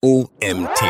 OMT.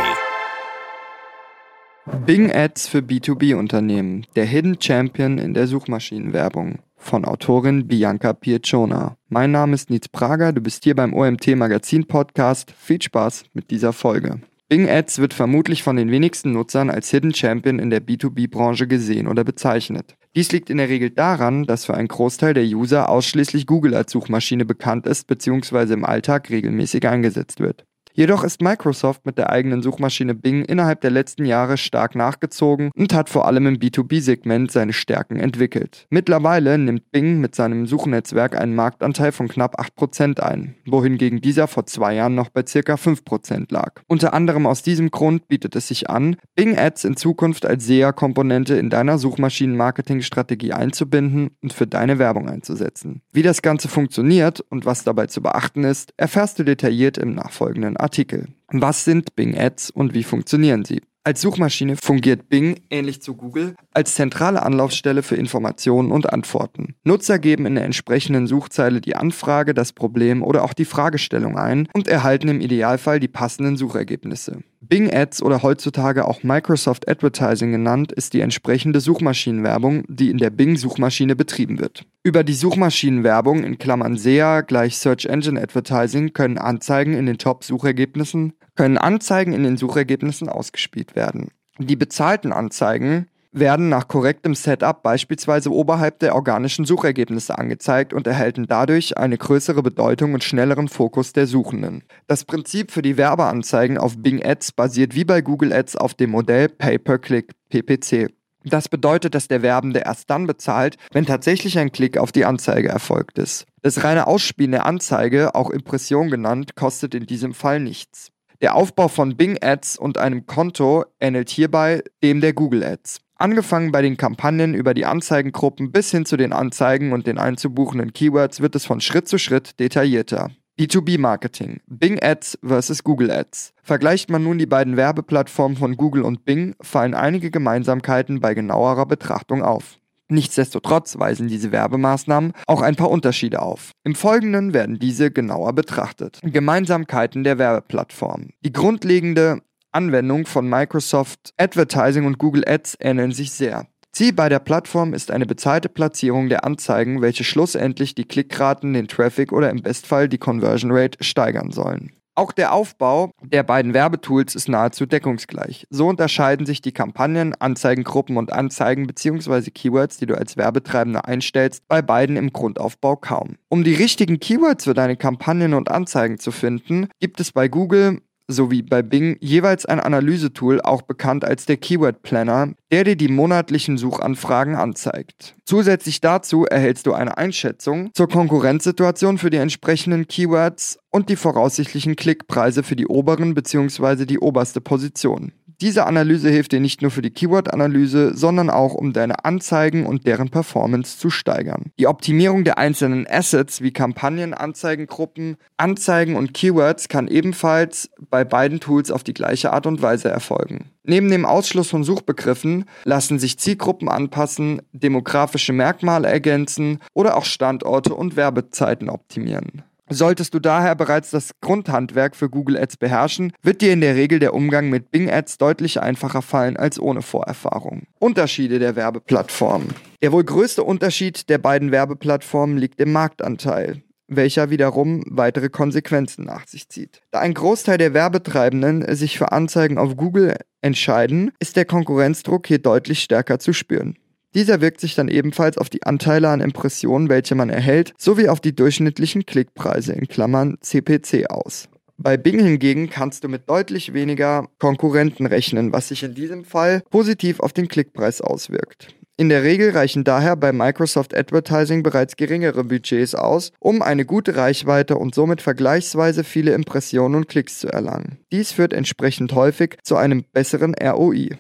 Bing Ads für B2B-Unternehmen. Der Hidden Champion in der Suchmaschinenwerbung. Von Autorin Bianca Pieciona. Mein Name ist Nils Prager, du bist hier beim OMT Magazin Podcast. Viel Spaß mit dieser Folge. Bing Ads wird vermutlich von den wenigsten Nutzern als Hidden Champion in der B2B-Branche gesehen oder bezeichnet. Dies liegt in der Regel daran, dass für einen Großteil der User ausschließlich Google als Suchmaschine bekannt ist bzw. im Alltag regelmäßig eingesetzt wird. Jedoch ist Microsoft mit der eigenen Suchmaschine Bing innerhalb der letzten Jahre stark nachgezogen und hat vor allem im B2B-Segment seine Stärken entwickelt. Mittlerweile nimmt Bing mit seinem Suchnetzwerk einen Marktanteil von knapp 8% ein, wohingegen dieser vor zwei Jahren noch bei ca. 5% lag. Unter anderem aus diesem Grund bietet es sich an, Bing Ads in Zukunft als SEA-Komponente in deiner Suchmaschinen-Marketing-Strategie einzubinden und für deine Werbung einzusetzen. Wie das Ganze funktioniert und was dabei zu beachten ist, erfährst du detailliert im nachfolgenden Artikel. Artikel. Was sind Bing Ads und wie funktionieren sie? Als Suchmaschine fungiert Bing, ähnlich zu Google, als zentrale Anlaufstelle für Informationen und Antworten. Nutzer geben in der entsprechenden Suchzeile die Anfrage, das Problem oder auch die Fragestellung ein und erhalten im Idealfall die passenden Suchergebnisse. Bing Ads oder heutzutage auch Microsoft Advertising genannt, ist die entsprechende Suchmaschinenwerbung, die in der Bing-Suchmaschine betrieben wird. Über die Suchmaschinenwerbung in Klammern SEA gleich Search Engine Advertising können Anzeigen in den Top-Suchergebnissen können Anzeigen in den Suchergebnissen ausgespielt werden. Die bezahlten Anzeigen werden nach korrektem Setup beispielsweise oberhalb der organischen Suchergebnisse angezeigt und erhalten dadurch eine größere Bedeutung und schnelleren Fokus der Suchenden. Das Prinzip für die Werbeanzeigen auf Bing Ads basiert wie bei Google Ads auf dem Modell Pay-per-Click PPC. Das bedeutet, dass der Werbende erst dann bezahlt, wenn tatsächlich ein Klick auf die Anzeige erfolgt ist. Das reine Ausspielen der Anzeige, auch Impression genannt, kostet in diesem Fall nichts. Der Aufbau von Bing Ads und einem Konto ähnelt hierbei dem der Google Ads. Angefangen bei den Kampagnen über die Anzeigengruppen bis hin zu den Anzeigen und den einzubuchenden Keywords wird es von Schritt zu Schritt detaillierter. B2B-Marketing. Bing Ads versus Google Ads. Vergleicht man nun die beiden Werbeplattformen von Google und Bing, fallen einige Gemeinsamkeiten bei genauerer Betrachtung auf. Nichtsdestotrotz weisen diese Werbemaßnahmen auch ein paar Unterschiede auf. Im Folgenden werden diese genauer betrachtet. Gemeinsamkeiten der Werbeplattform. Die grundlegende Anwendung von Microsoft Advertising und Google Ads ähneln sich sehr. Ziel bei der Plattform ist eine bezahlte Platzierung der Anzeigen, welche schlussendlich die Klickraten, den Traffic oder im Bestfall die Conversion Rate steigern sollen. Auch der Aufbau der beiden Werbetools ist nahezu deckungsgleich. So unterscheiden sich die Kampagnen, Anzeigengruppen und Anzeigen bzw. Keywords, die du als Werbetreibender einstellst, bei beiden im Grundaufbau kaum. Um die richtigen Keywords für deine Kampagnen und Anzeigen zu finden, gibt es bei Google sowie bei Bing jeweils ein Analysetool, auch bekannt als der Keyword Planner, der dir die monatlichen Suchanfragen anzeigt. Zusätzlich dazu erhältst du eine Einschätzung zur Konkurrenzsituation für die entsprechenden Keywords und die voraussichtlichen Klickpreise für die oberen bzw. die oberste Position. Diese Analyse hilft dir nicht nur für die Keyword-Analyse, sondern auch, um deine Anzeigen und deren Performance zu steigern. Die Optimierung der einzelnen Assets wie Kampagnen, Anzeigengruppen, Anzeigen und Keywords kann ebenfalls bei beiden Tools auf die gleiche Art und Weise erfolgen. Neben dem Ausschluss von Suchbegriffen lassen sich Zielgruppen anpassen, demografische Merkmale ergänzen oder auch Standorte und Werbezeiten optimieren. Solltest du daher bereits das Grundhandwerk für Google Ads beherrschen, wird dir in der Regel der Umgang mit Bing Ads deutlich einfacher fallen als ohne Vorerfahrung. Unterschiede der Werbeplattformen. Der wohl größte Unterschied der beiden Werbeplattformen liegt im Marktanteil welcher wiederum weitere Konsequenzen nach sich zieht. Da ein Großteil der Werbetreibenden sich für Anzeigen auf Google entscheiden, ist der Konkurrenzdruck hier deutlich stärker zu spüren. Dieser wirkt sich dann ebenfalls auf die Anteile an Impressionen, welche man erhält, sowie auf die durchschnittlichen Klickpreise in Klammern CPC aus. Bei Bing hingegen kannst du mit deutlich weniger Konkurrenten rechnen, was sich in diesem Fall positiv auf den Klickpreis auswirkt. In der Regel reichen daher bei Microsoft Advertising bereits geringere Budgets aus, um eine gute Reichweite und somit vergleichsweise viele Impressionen und Klicks zu erlangen. Dies führt entsprechend häufig zu einem besseren ROI.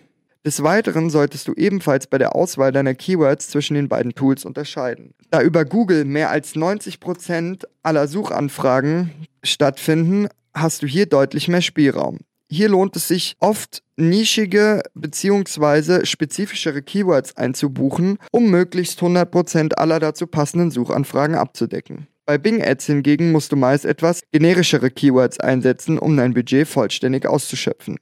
Des Weiteren solltest du ebenfalls bei der Auswahl deiner Keywords zwischen den beiden Tools unterscheiden. Da über Google mehr als 90% aller Suchanfragen stattfinden, hast du hier deutlich mehr Spielraum. Hier lohnt es sich oft nischige bzw. spezifischere Keywords einzubuchen, um möglichst 100% aller dazu passenden Suchanfragen abzudecken. Bei Bing Ads hingegen musst du meist etwas generischere Keywords einsetzen, um dein Budget vollständig auszuschöpfen.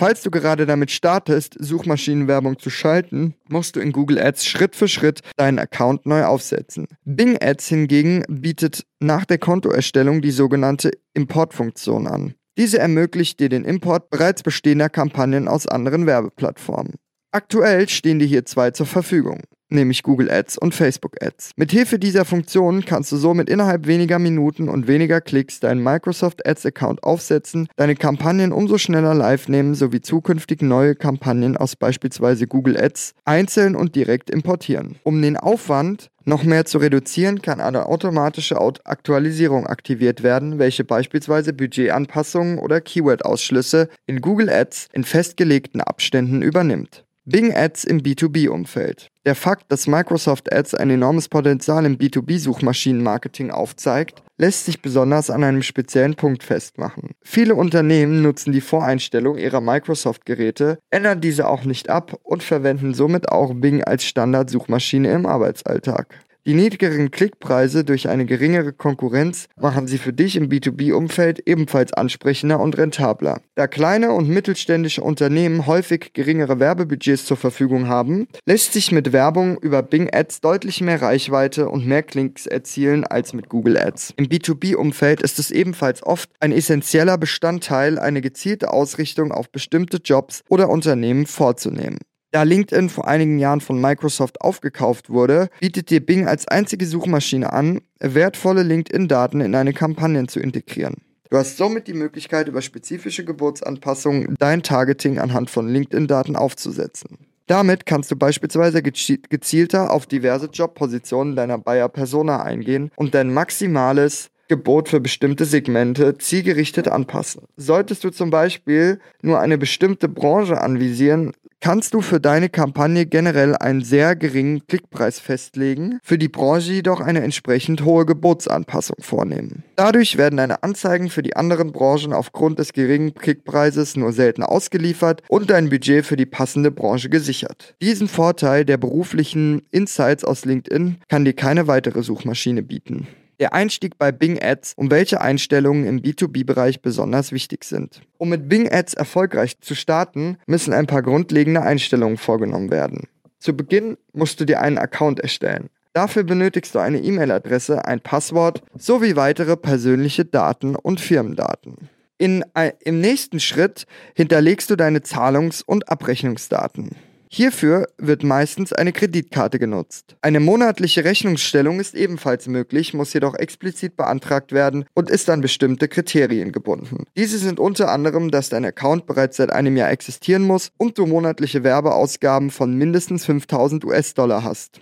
Falls du gerade damit startest, Suchmaschinenwerbung zu schalten, musst du in Google Ads Schritt für Schritt deinen Account neu aufsetzen. Bing Ads hingegen bietet nach der Kontoerstellung die sogenannte Importfunktion an. Diese ermöglicht dir den Import bereits bestehender Kampagnen aus anderen Werbeplattformen. Aktuell stehen dir hier zwei zur Verfügung nämlich Google Ads und Facebook Ads. Mithilfe dieser Funktionen kannst du somit innerhalb weniger Minuten und weniger Klicks deinen Microsoft Ads Account aufsetzen, deine Kampagnen umso schneller live nehmen sowie zukünftig neue Kampagnen aus beispielsweise Google Ads einzeln und direkt importieren. Um den Aufwand noch mehr zu reduzieren, kann eine automatische Aktualisierung aktiviert werden, welche beispielsweise Budgetanpassungen oder Keyword-Ausschlüsse in Google Ads in festgelegten Abständen übernimmt. Bing Ads im B2B-Umfeld. Der Fakt, dass Microsoft Ads ein enormes Potenzial im B2B-Suchmaschinenmarketing aufzeigt, lässt sich besonders an einem speziellen Punkt festmachen. Viele Unternehmen nutzen die Voreinstellung ihrer Microsoft-Geräte, ändern diese auch nicht ab und verwenden somit auch Bing als Standardsuchmaschine im Arbeitsalltag. Die niedrigeren Klickpreise durch eine geringere Konkurrenz machen sie für dich im B2B-Umfeld ebenfalls ansprechender und rentabler. Da kleine und mittelständische Unternehmen häufig geringere Werbebudgets zur Verfügung haben, lässt sich mit Werbung über Bing Ads deutlich mehr Reichweite und mehr Klicks erzielen als mit Google Ads. Im B2B-Umfeld ist es ebenfalls oft ein essentieller Bestandteil, eine gezielte Ausrichtung auf bestimmte Jobs oder Unternehmen vorzunehmen. Da LinkedIn vor einigen Jahren von Microsoft aufgekauft wurde, bietet dir Bing als einzige Suchmaschine an, wertvolle LinkedIn-Daten in deine Kampagnen zu integrieren. Du hast somit die Möglichkeit, über spezifische Geburtsanpassungen dein Targeting anhand von LinkedIn-Daten aufzusetzen. Damit kannst du beispielsweise gezielter auf diverse Jobpositionen deiner Buyer-Persona eingehen und dein maximales Gebot für bestimmte Segmente zielgerichtet anpassen. Solltest du zum Beispiel nur eine bestimmte Branche anvisieren, kannst du für deine Kampagne generell einen sehr geringen Klickpreis festlegen, für die Branche jedoch eine entsprechend hohe Gebotsanpassung vornehmen. Dadurch werden deine Anzeigen für die anderen Branchen aufgrund des geringen Klickpreises nur selten ausgeliefert und dein Budget für die passende Branche gesichert. Diesen Vorteil der beruflichen Insights aus LinkedIn kann dir keine weitere Suchmaschine bieten der Einstieg bei Bing Ads und welche Einstellungen im B2B-Bereich besonders wichtig sind. Um mit Bing Ads erfolgreich zu starten, müssen ein paar grundlegende Einstellungen vorgenommen werden. Zu Beginn musst du dir einen Account erstellen. Dafür benötigst du eine E-Mail-Adresse, ein Passwort sowie weitere persönliche Daten und Firmendaten. In, äh, Im nächsten Schritt hinterlegst du deine Zahlungs- und Abrechnungsdaten. Hierfür wird meistens eine Kreditkarte genutzt. Eine monatliche Rechnungsstellung ist ebenfalls möglich, muss jedoch explizit beantragt werden und ist an bestimmte Kriterien gebunden. Diese sind unter anderem, dass dein Account bereits seit einem Jahr existieren muss und du monatliche Werbeausgaben von mindestens 5000 US-Dollar hast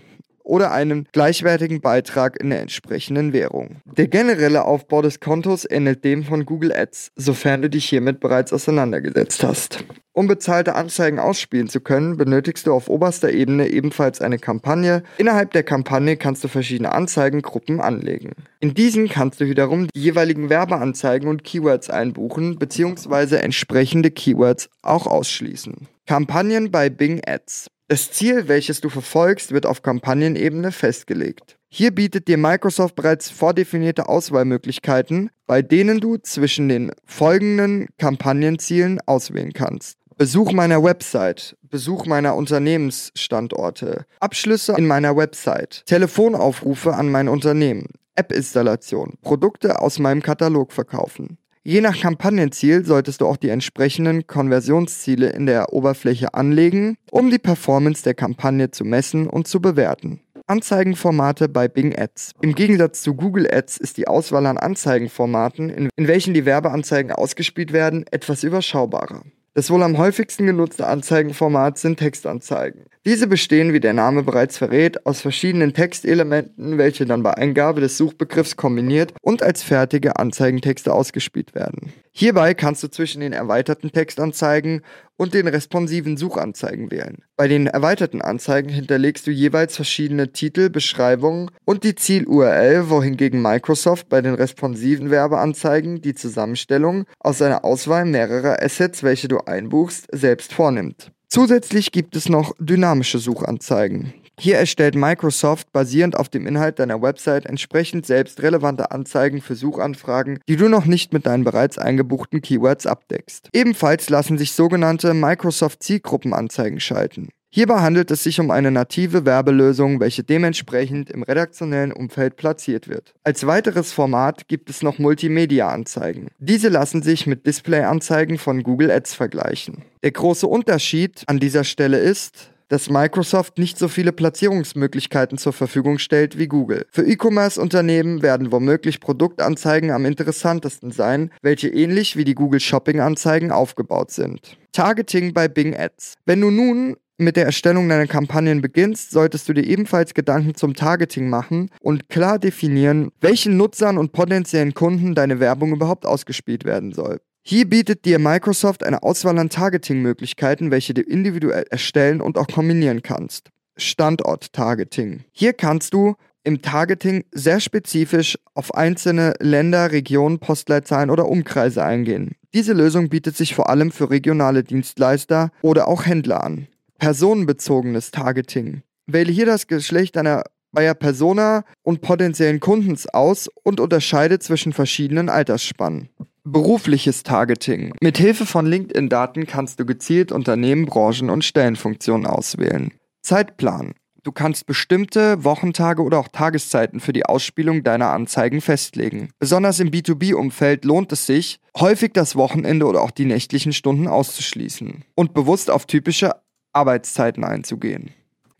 oder einen gleichwertigen Beitrag in der entsprechenden Währung. Der generelle Aufbau des Kontos ähnelt dem von Google Ads, sofern du dich hiermit bereits auseinandergesetzt hast. Um bezahlte Anzeigen ausspielen zu können, benötigst du auf oberster Ebene ebenfalls eine Kampagne. Innerhalb der Kampagne kannst du verschiedene Anzeigengruppen anlegen. In diesen kannst du wiederum die jeweiligen Werbeanzeigen und Keywords einbuchen bzw. entsprechende Keywords auch ausschließen. Kampagnen bei Bing Ads. Das Ziel, welches du verfolgst, wird auf Kampagnenebene festgelegt. Hier bietet dir Microsoft bereits vordefinierte Auswahlmöglichkeiten, bei denen du zwischen den folgenden Kampagnenzielen auswählen kannst. Besuch meiner Website, Besuch meiner Unternehmensstandorte, Abschlüsse in meiner Website, Telefonaufrufe an mein Unternehmen, App-Installation, Produkte aus meinem Katalog verkaufen. Je nach Kampagnenziel solltest du auch die entsprechenden Konversionsziele in der Oberfläche anlegen, um die Performance der Kampagne zu messen und zu bewerten. Anzeigenformate bei Bing Ads. Im Gegensatz zu Google Ads ist die Auswahl an Anzeigenformaten, in, in welchen die Werbeanzeigen ausgespielt werden, etwas überschaubarer. Das wohl am häufigsten genutzte Anzeigenformat sind Textanzeigen. Diese bestehen, wie der Name bereits verrät, aus verschiedenen Textelementen, welche dann bei Eingabe des Suchbegriffs kombiniert und als fertige Anzeigentexte ausgespielt werden. Hierbei kannst du zwischen den erweiterten Textanzeigen und den responsiven Suchanzeigen wählen. Bei den erweiterten Anzeigen hinterlegst du jeweils verschiedene Titel, Beschreibungen und die Ziel-URL, wohingegen Microsoft bei den responsiven Werbeanzeigen die Zusammenstellung aus einer Auswahl mehrerer Assets, welche du einbuchst, selbst vornimmt. Zusätzlich gibt es noch dynamische Suchanzeigen. Hier erstellt Microsoft basierend auf dem Inhalt deiner Website entsprechend selbst relevante Anzeigen für Suchanfragen, die du noch nicht mit deinen bereits eingebuchten Keywords abdeckst. Ebenfalls lassen sich sogenannte Microsoft Zielgruppenanzeigen schalten. Hierbei handelt es sich um eine native Werbelösung, welche dementsprechend im redaktionellen Umfeld platziert wird. Als weiteres Format gibt es noch Multimedia-Anzeigen. Diese lassen sich mit Display-Anzeigen von Google Ads vergleichen. Der große Unterschied an dieser Stelle ist, dass Microsoft nicht so viele Platzierungsmöglichkeiten zur Verfügung stellt wie Google. Für E-Commerce-Unternehmen werden womöglich Produktanzeigen am interessantesten sein, welche ähnlich wie die Google Shopping-Anzeigen aufgebaut sind. Targeting bei Bing Ads. Wenn du nun mit der Erstellung deiner Kampagnen beginnst, solltest du dir ebenfalls Gedanken zum Targeting machen und klar definieren, welchen Nutzern und potenziellen Kunden deine Werbung überhaupt ausgespielt werden soll. Hier bietet dir Microsoft eine Auswahl an Targeting-Möglichkeiten, welche du individuell erstellen und auch kombinieren kannst. Standort-Targeting. Hier kannst du im Targeting sehr spezifisch auf einzelne Länder, Regionen, Postleitzahlen oder Umkreise eingehen. Diese Lösung bietet sich vor allem für regionale Dienstleister oder auch Händler an personenbezogenes Targeting. Wähle hier das Geschlecht deiner Buyer Persona und potenziellen Kundens aus und unterscheide zwischen verschiedenen Altersspannen. Berufliches Targeting. Mit Hilfe von LinkedIn-Daten kannst du gezielt Unternehmen, Branchen und Stellenfunktionen auswählen. Zeitplan. Du kannst bestimmte Wochentage oder auch Tageszeiten für die Ausspielung deiner Anzeigen festlegen. Besonders im B2B-Umfeld lohnt es sich, häufig das Wochenende oder auch die nächtlichen Stunden auszuschließen und bewusst auf typische Arbeitszeiten einzugehen.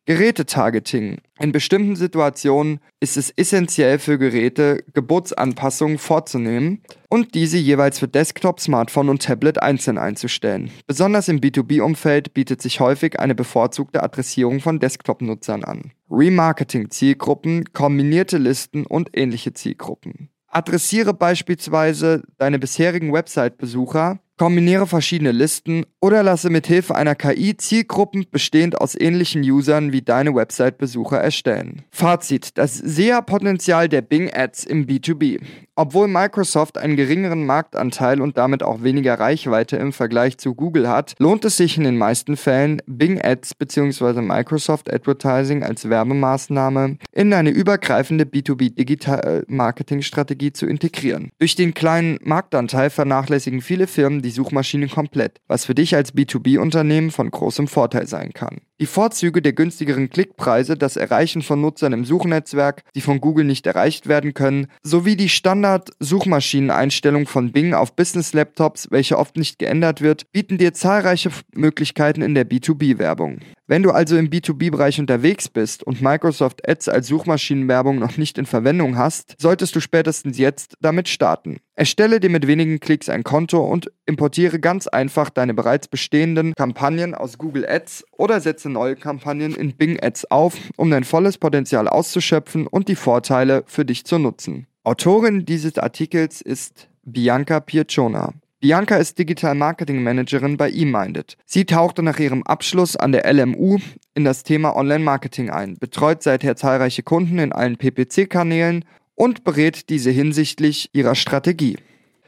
Gerätetargeting. In bestimmten Situationen ist es essentiell für Geräte, Geburtsanpassungen vorzunehmen und diese jeweils für Desktop, Smartphone und Tablet einzeln einzustellen. Besonders im B2B-Umfeld bietet sich häufig eine bevorzugte Adressierung von Desktop-Nutzern an. Remarketing-Zielgruppen, kombinierte Listen und ähnliche Zielgruppen. Adressiere beispielsweise deine bisherigen Website-Besucher Kombiniere verschiedene Listen oder lasse mit Hilfe einer KI Zielgruppen bestehend aus ähnlichen Usern wie deine Website-Besucher erstellen. Fazit: Das SEA-Potenzial der Bing Ads im B2B. Obwohl Microsoft einen geringeren Marktanteil und damit auch weniger Reichweite im Vergleich zu Google hat, lohnt es sich in den meisten Fällen, Bing Ads bzw. Microsoft Advertising als Werbemaßnahme in eine übergreifende B2B-Digital-Marketing-Strategie zu integrieren. Durch den kleinen Marktanteil vernachlässigen viele Firmen die Suchmaschine komplett, was für dich als B2B-Unternehmen von großem Vorteil sein kann. Die Vorzüge der günstigeren Klickpreise, das Erreichen von Nutzern im Suchnetzwerk, die von Google nicht erreicht werden können, sowie die Standard-Suchmaschineneinstellung von Bing auf Business-Laptops, welche oft nicht geändert wird, bieten dir zahlreiche Möglichkeiten in der B2B-Werbung. Wenn du also im B2B-Bereich unterwegs bist und Microsoft Ads als Suchmaschinenwerbung noch nicht in Verwendung hast, solltest du spätestens jetzt damit starten. Erstelle dir mit wenigen Klicks ein Konto und importiere ganz einfach deine bereits bestehenden Kampagnen aus Google Ads oder setze neue Kampagnen in Bing Ads auf, um dein volles Potenzial auszuschöpfen und die Vorteile für dich zu nutzen. Autorin dieses Artikels ist Bianca Piacciona. Bianca ist Digital Marketing Managerin bei eMinded. Sie tauchte nach ihrem Abschluss an der LMU in das Thema Online-Marketing ein, betreut seither zahlreiche Kunden in allen PPC-Kanälen und berät diese hinsichtlich ihrer Strategie.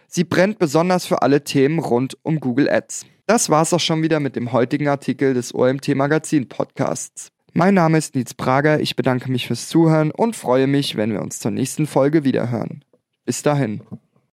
Sie brennt besonders für alle Themen rund um Google Ads. Das war's auch schon wieder mit dem heutigen Artikel des OMT Magazin Podcasts. Mein Name ist Nils Prager, ich bedanke mich fürs Zuhören und freue mich, wenn wir uns zur nächsten Folge wiederhören. Bis dahin.